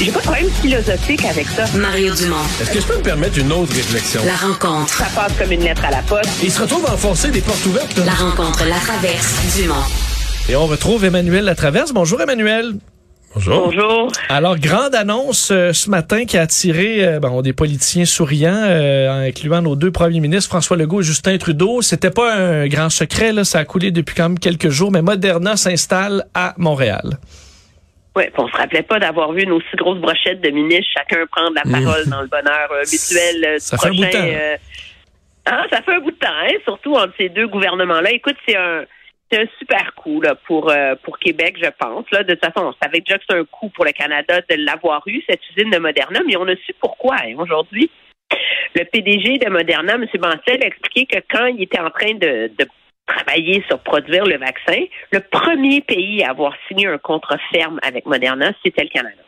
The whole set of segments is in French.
J'ai pas de problème philosophique avec ça. Mario Dumont. Est-ce que je peux me permettre une autre réflexion? La rencontre. Ça passe comme une lettre à la poste. Il se retrouve à enfoncer des portes ouvertes. La rencontre, la traverse, Dumont. Et on retrouve Emmanuel Latraverse. Bonjour Emmanuel. Bonjour. Bonjour. Alors, grande annonce euh, ce matin qui a attiré euh, bon, des politiciens souriants, euh, incluant nos deux premiers ministres, François Legault et Justin Trudeau. C'était pas un grand secret, là, ça a coulé depuis quand même quelques jours, mais Moderna s'installe à Montréal. Oui, on se rappelait pas d'avoir vu une aussi grosse brochette de ministres, chacun prendre la parole dans le bonheur euh, habituel euh, du Ça fait un bout de prochain, temps. euh, hein, ça fait un bout de temps, hein, surtout entre ces deux gouvernements-là. Écoute, c'est un c'est un super coup là, pour euh, pour Québec, je pense. Là. De toute façon, on savait déjà que c'est un coup pour le Canada de l'avoir eu, cette usine de Moderna, mais on a su pourquoi hein, aujourd'hui. Le PDG de Moderna, M. Bancel, a expliqué que quand il était en train de, de travailler sur produire le vaccin, le premier pays à avoir signé un contrat ferme avec Moderna, c'était le Canada.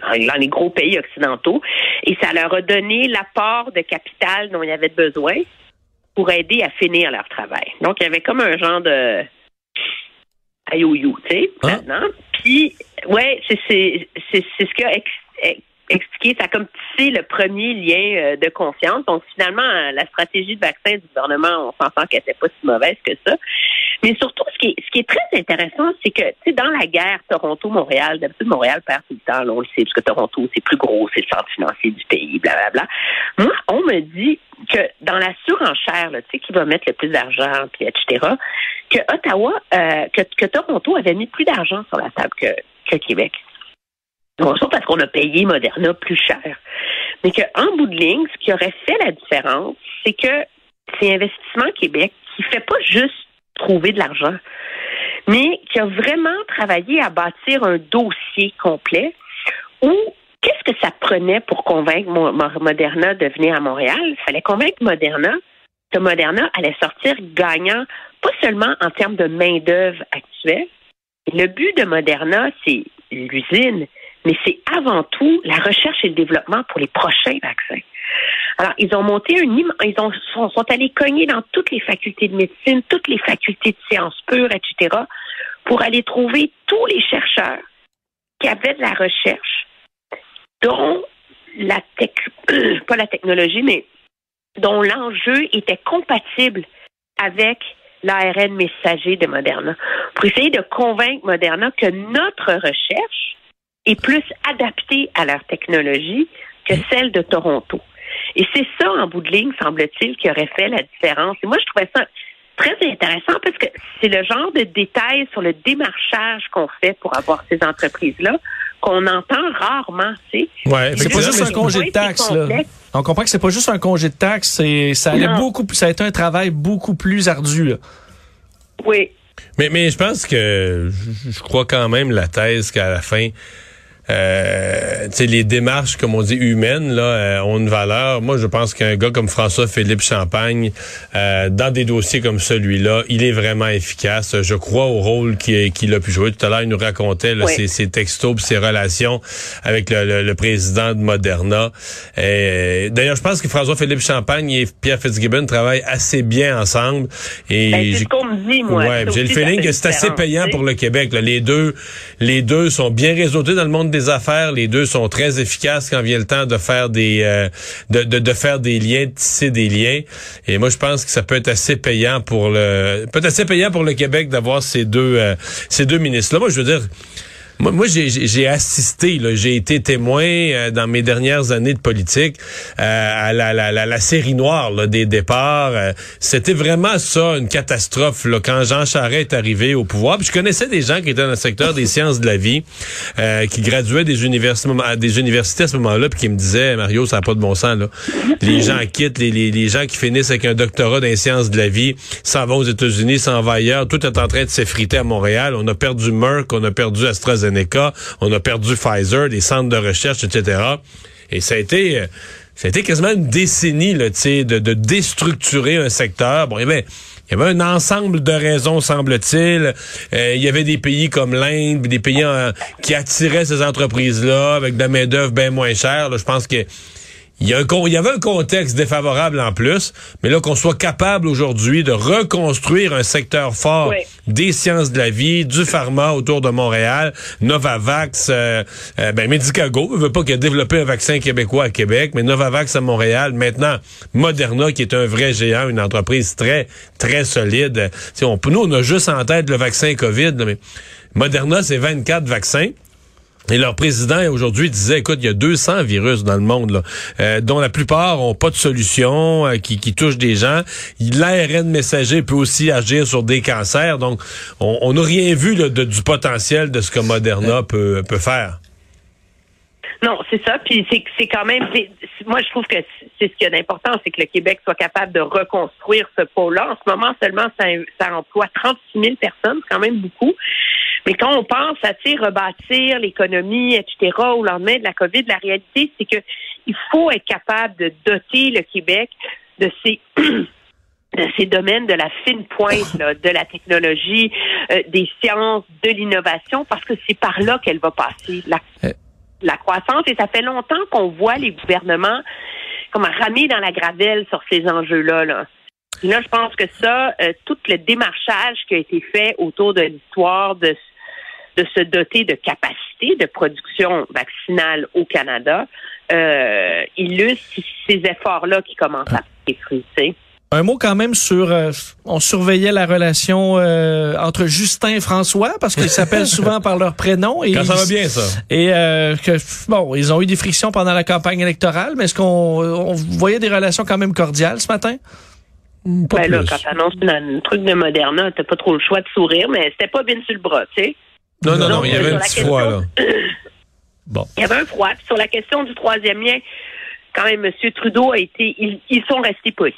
Dans les gros pays occidentaux. Et ça leur a donné l'apport de capital dont il y avait besoin pour aider à finir leur travail. Donc, il y avait comme un genre de aïe-ou-you, tu sais, Ah. maintenant. Puis, ouais, c'est ce qu'a expliqué, ça a comme tissé le premier lien euh, de confiance. Donc, finalement, la stratégie de vaccin du gouvernement, on s'entend qu'elle n'était pas si mauvaise que ça. Mais surtout, ce qui est, ce qui est très intéressant, c'est que, tu sais, dans la guerre Toronto-Montréal, d'habitude, Montréal perd tout le temps, là, on le sait, parce que Toronto, c'est plus gros, c'est le centre financier du pays, blablabla. Moi, on me dit que dans la surenchère, tu sais, qui va mettre le plus d'argent, puis etc., que Ottawa, euh, que, que Toronto avait mis plus d'argent sur la table que, que Québec. Ça parce qu'on a payé Moderna plus cher. Mais qu'en bout de ligne, ce qui aurait fait la différence, c'est que c'est Investissement Québec qui fait pas juste trouver de l'argent, mais qui a vraiment travaillé à bâtir un dossier complet où qu'est-ce que ça prenait pour convaincre Mo- Mo- Moderna de venir à Montréal? Il fallait convaincre Moderna que Moderna allait sortir gagnant, pas seulement en termes de main-d'œuvre actuelle. Le but de Moderna, c'est l'usine, mais c'est avant tout la recherche et le développement pour les prochains vaccins. Alors, ils ont monté un ils ont, sont, sont allés cogner dans toutes les facultés de médecine, toutes les facultés de sciences pures, etc., pour aller trouver tous les chercheurs qui avaient de la recherche, dont la tech, pas la technologie, mais dont l'enjeu était compatible avec l'ARN messager de Moderna, pour essayer de convaincre Moderna que notre recherche est plus adaptée à leur technologie que celle de Toronto. Et c'est ça, en bout de ligne, semble-t-il, qui aurait fait la différence. Et moi, je trouvais ça très intéressant parce que c'est le genre de détails sur le démarchage qu'on fait pour avoir ces entreprises-là qu'on entend rarement, tu sais. Ouais, c'est pas juste un congé de taxes, là. On comprend que c'est pas juste un congé de taxes, c'est, ça allait Non. beaucoup, ça a été un travail beaucoup plus ardu, là. Oui. Mais, mais je pense que je, je crois quand même la thèse qu'à la fin, euh, les démarches, comme on dit, humaines, là, euh, ont une valeur. Moi, je pense qu'un gars comme François-Philippe Champagne, euh, dans des dossiers comme celui-là, il est vraiment efficace. Je crois au rôle qu'il a pu jouer. Tout à l'heure, il nous racontait là, Oui. ses, ses textos pis ses relations avec le, le- le président de Moderna. Euh, D'ailleurs, je pense que François-Philippe Champagne et Pierre Fitzgibbon travaillent assez bien ensemble. Et Ben, c'est j'ai- ce qu'on me dit, moi. Ouais, Ça j'ai le feeling que c'est assez payant pour le Québec. là. Les deux, les deux sont bien réseautés dans le monde des affaires. Les deux sont très efficaces quand vient le temps de faire des, euh, de, de, de faire des liens, de tisser des liens. Et moi, je pense que ça peut être assez payant pour le, peut être assez payant pour le Québec d'avoir ces deux, euh, ces deux ministres-là. Moi, je veux dire. Moi, moi j'ai- assisté, j'ai été témoin euh, dans mes dernières années de politique euh, à la, la, la, série noire là, des départs. Euh, C'était vraiment ça, une catastrophe là, quand Jean Charest est arrivé au pouvoir. Je connaissais des gens qui étaient dans le secteur des sciences de la vie, euh, qui graduaient des universités, des universités à ce moment-là, puis qui me disaient, Mario, ça n'a pas de bon sens. Là. Les gens quittent, les, les, les gens qui finissent avec un doctorat dans les sciences de la vie, s'en vont aux États-Unis, s'en vont ailleurs. Tout est en train de s'effriter à Montréal. On a perdu Merck, on a perdu AstraZeneca, on a perdu Pfizer, des centres de recherche, etc. Et ça a été... euh, ça a été quasiment une décennie de, de déstructurer un secteur. Bon, il y avait, un ensemble de raisons, semble-t-il. Euh, il y avait des pays comme l'Inde, des pays en- qui attiraient ces entreprises-là avec de la main-d'œuvre bien moins chère. Je pense que il y, a un con- il y avait un contexte défavorable en plus, mais là qu'on soit capable aujourd'hui de reconstruire un secteur fort Oui. des sciences de la vie, du pharma autour de Montréal, Novavax, euh, euh, ben Medicago, je veux pas qu'il a développé un vaccin québécois à Québec, mais Novavax à Montréal, maintenant Moderna qui est un vrai géant, une entreprise très très solide. On, nous on a juste en tête le vaccin Covid, là, mais Moderna c'est 24 vaccins. Et leur président aujourd'hui disait, écoute, il y a 200 virus dans le monde, là, euh, dont la plupart ont pas de solution, euh, qui, qui touchent des gens. L'ARN messager peut aussi agir sur des cancers. Donc, on n'a rien vu là, de- du potentiel de ce que Moderna peut, peut faire. Non, c'est ça. Puis c'est c'est quand même. Moi, je trouve que c'est c'est ce qui est d'important, c'est que le Québec soit capable de reconstruire ce pôle-là. En ce moment, seulement, ça, ça emploie 36 000 personnes, c'est quand même beaucoup. Mais quand on pense à rebâtir l'économie, etc., au lendemain de la COVID, la réalité, c'est que il faut être capable de doter le Québec de ces de ces domaines de la fine pointe, là, de la technologie, euh, des sciences, de l'innovation, parce que c'est par là qu'elle va passer. La, Euh. la croissance, et ça fait longtemps qu'on voit les gouvernements comme ramer dans la gravelle sur ces enjeux-là. Là. Là, je pense que ça, euh, tout le démarchage qui a été fait autour de l'histoire de, de se doter de capacités de production vaccinale au Canada euh, illustre ces efforts-là qui commencent à être fruits. tu sais. Un mot quand même sur, euh, on surveillait la relation euh, entre Justin et François parce qu'ils s'appellent souvent par leur prénom. Et Quand ça va bien, ça. Et euh, que bon, ils ont eu des frictions pendant la campagne électorale, mais est-ce qu'on on voyait des relations quand même cordiales ce matin? Pas Ben là, plus. quand t'annonces un truc de Moderna, t'as pas trop le choix de sourire, mais c'était pas bien sur le bras, tu sais. Non, non, non, il y avait un petit question- froid, là. Bon. Il y avait un froid. Puis sur la question du troisième lien, quand même, M. Trudeau a été, ils, ils sont restés polis.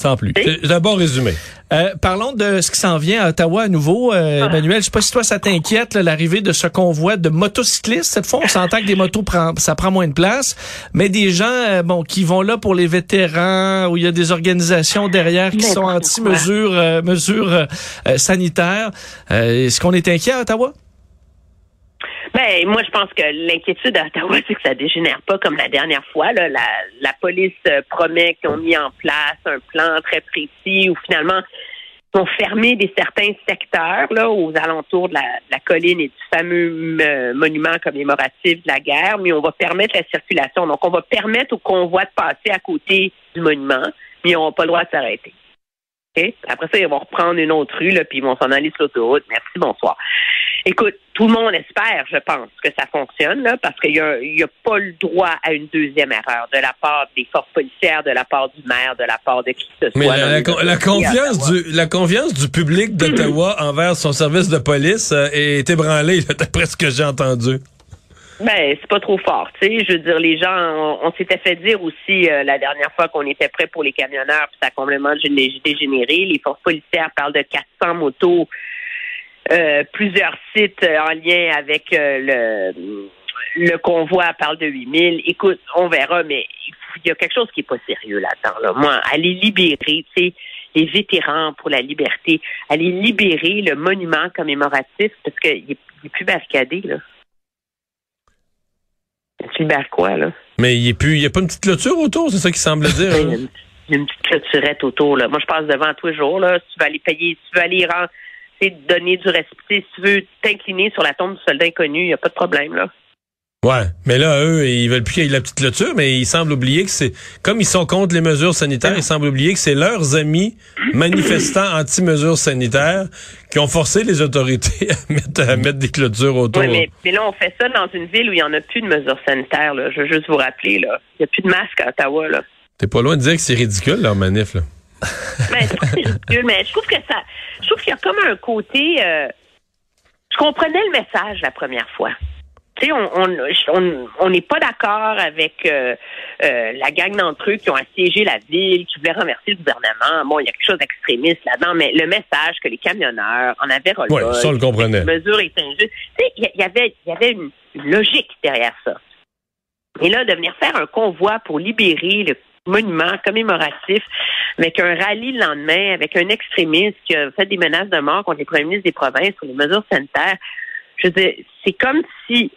Sans plus. Oui. C'est un bon résumé. Euh, parlons de ce qui s'en vient à Ottawa à nouveau. Euh, Ah. Emmanuel, je sais pas si toi ça t'inquiète là, l'arrivée de ce convoi de motocyclistes. Cette fois, on s'entend que des motos prend, ça prend moins de place, mais des gens euh, bon qui vont là pour les vétérans où il y a des organisations derrière qui sont anti quoi. mesures euh, mesures euh, euh, sanitaires. Euh, Est-ce qu'on est inquiet à Ottawa? Ben, moi, je pense que l'inquiétude à Ottawa, c'est que ça dégénère pas comme la dernière fois. Là. La, la police euh, promet qu'ils ont mis en place un plan très précis où finalement ils ont fermé des certains secteurs là aux alentours de la, de la colline et du fameux euh, monument commémoratif de la guerre, mais on va permettre la circulation. Donc, on va permettre au convoi de passer à côté du monument, mais ils n'auront pas le droit de s'arrêter. Après ça, ils vont reprendre une autre rue, là, puis ils vont s'en aller sur l'autoroute. Merci, bonsoir. Écoute, tout le monde espère, je pense, que ça fonctionne, là, parce qu'il n'y a, y a pas le droit à une deuxième erreur de la part des forces policières, de la part du maire, de la part de qui que ce soit. Mais la, la confiance du la confiance du public d'Ottawa envers son service de police euh, est ébranlée, d'après ce que j'ai entendu. Ben, c'est pas trop fort, tu sais. Je veux dire, les gens, on, s'était fait dire aussi euh, la dernière fois qu'on était prêt pour les camionneurs, puis ça a complètement gé- dégénéré. Les forces policières parlent de 400 motos, euh, plusieurs sites euh, en lien avec euh, le le convoi parle de 8000. Écoute, on verra, mais il y a quelque chose qui est pas sérieux là-dedans. Là. Moi, aller libérer, tu sais, les vétérans pour la liberté, aller libérer le monument commémoratif, parce qu'il est, est plus barricadé, là. Tu libères quoi, là? Mais il n'y a, pas une petite clôture autour, c'est ça qu'il semble dire. Il y a une, il y a une petite clôturette autour, là. Moi, je passe devant tous les jours, là. Si tu veux aller payer, si tu veux aller rendre, donner du respect, si tu veux t'incliner sur la tombe du soldat inconnu, il n'y a pas de problème, là. Ouais, mais là, eux, ils veulent plus qu'il y ait la petite clôture, mais ils semblent oublier que c'est, comme ils sont contre les mesures sanitaires, ils semblent oublier que c'est leurs amis manifestants anti-mesures sanitaires qui ont forcé les autorités à mettre, à mettre des clôtures autour. Oui, mais, mais là, on fait ça dans une ville où il n'y en a plus de mesures sanitaires. Là. Je veux juste vous rappeler, là. Il n'y a plus de masque à Ottawa. Là. T'es pas loin de dire que c'est ridicule, leur manif, là. Ben, c'est pas ridicule, mais je trouve que ça. Je trouve qu'il y a comme un côté. euh, je comprenais le message la première fois. Tu sais, on on on- on n'est pas d'accord avec euh, euh, la gang d'entre eux qui ont assiégé la ville, qui voulaient remercier le gouvernement. Bon, il y a quelque chose d'extrémiste là-dedans, mais le message que les camionneurs en avaient Ouais, ça, on le comprenait. Injustes. Tu sais, il y, y avait, il y avait une, une logique derrière ça. Et là, de venir faire un convoi pour libérer le monument commémoratif avec un rallye le lendemain, avec un extrémiste qui a fait des menaces de mort contre les premiers ministres des provinces sur les mesures sanitaires. Je veux dire, c'est comme si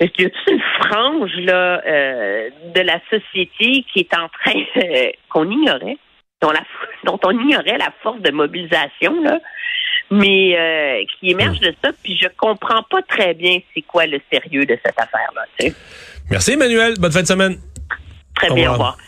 il y a toute une frange là, euh, de la société qui est en train euh, qu'on ignorait, dont, la, dont on ignorait la force de mobilisation, là, mais euh, qui émerge de ça, puis je comprends pas très bien c'est quoi le sérieux de cette affaire-là. tu sais. Merci, Emmanuel. Bonne fin de semaine. Très Au bien, au revoir.